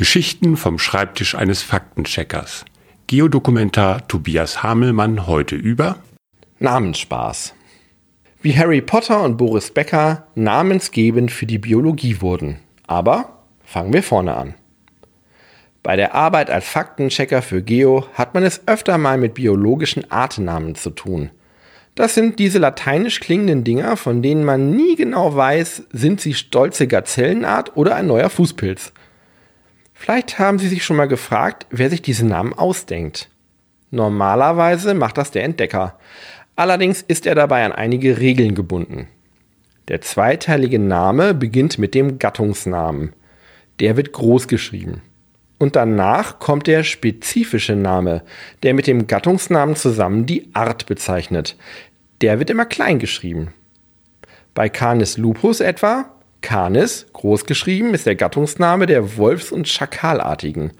Geschichten vom Schreibtisch eines Faktencheckers. Geodokumentar Tobias Hamelmann heute über Namensspaß. Wie Harry Potter und Boris Becker namensgebend für die Biologie wurden. Aber fangen wir vorne an. Bei der Arbeit als Faktenchecker für Geo hat man es öfter mal mit biologischen Artennamen zu tun. Das sind diese lateinisch klingenden Dinger, von denen man nie genau weiß, sind sie stolze Gazellenart oder ein neuer Fußpilz. Vielleicht haben Sie sich schon mal gefragt, wer sich diese Namen ausdenkt. Normalerweise macht das der Entdecker. Allerdings ist er dabei an einige Regeln gebunden. Der zweiteilige Name beginnt mit dem Gattungsnamen. Der wird groß geschrieben. Und danach kommt der spezifische Name, der mit dem Gattungsnamen zusammen die Art bezeichnet. Der wird immer klein geschrieben. Bei Canis lupus etwa Canis, großgeschrieben, ist der Gattungsname der Wolfs- und Schakalartigen.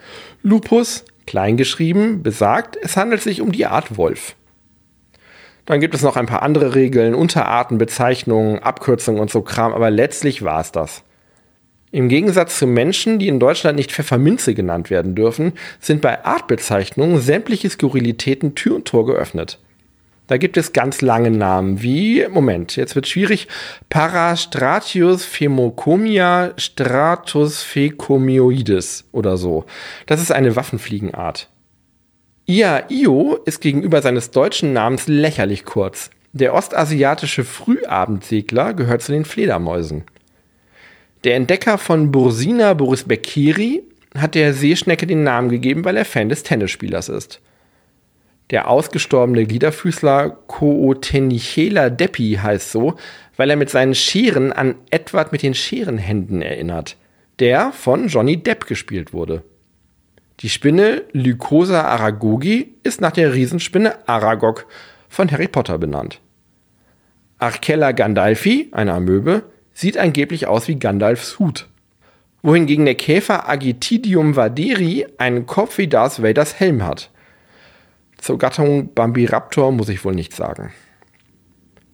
Lupus, kleingeschrieben, besagt, es handelt sich um die Art Wolf. Dann gibt es noch ein paar andere Regeln, Unterarten, Bezeichnungen, Abkürzungen und so Kram, aber letztlich war es das. Im Gegensatz zu Menschen, die in Deutschland nicht Pfefferminze genannt werden dürfen, sind bei Artbezeichnungen sämtliche Skurrilitäten Tür und Tor geöffnet. Da gibt es ganz lange Namen wie, Moment, jetzt wird schwierig, Parastratius phemocomia stratus fecomioides oder so. Das ist eine Waffenfliegenart. Ia-Io ist gegenüber seines deutschen Namens lächerlich kurz. Der ostasiatische Frühabendsegler gehört zu den Fledermäusen. Der Entdecker von Bursina Boris Beckeri hat der Seeschnecke den Namen gegeben, weil er Fan des Tennisspielers ist. Der ausgestorbene Gliederfüßler Cootenichela Deppi heißt so, weil er mit seinen Scheren an Edward mit den Scherenhänden erinnert, der von Johnny Depp gespielt wurde. Die Spinne Lycosa aragogi ist nach der Riesenspinne Aragog von Harry Potter benannt. Arcella gandalfi, eine Amöbe, sieht angeblich aus wie Gandalfs Hut. Wohingegen der Käfer Agitidium vaderi einen Kopf wie Darth Vaders Helm hat. Zur Gattung Bambiraptor muss ich wohl nichts sagen.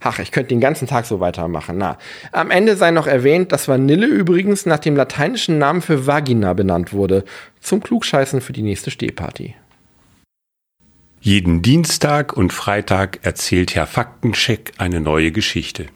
Ach, ich könnte den ganzen Tag so weitermachen. Na, am Ende sei noch erwähnt, dass Vanille übrigens nach dem lateinischen Namen für Vagina benannt wurde. Zum Klugscheißen für die nächste Stehparty. Jeden Dienstag und Freitag erzählt Herr Faktencheck eine neue Geschichte.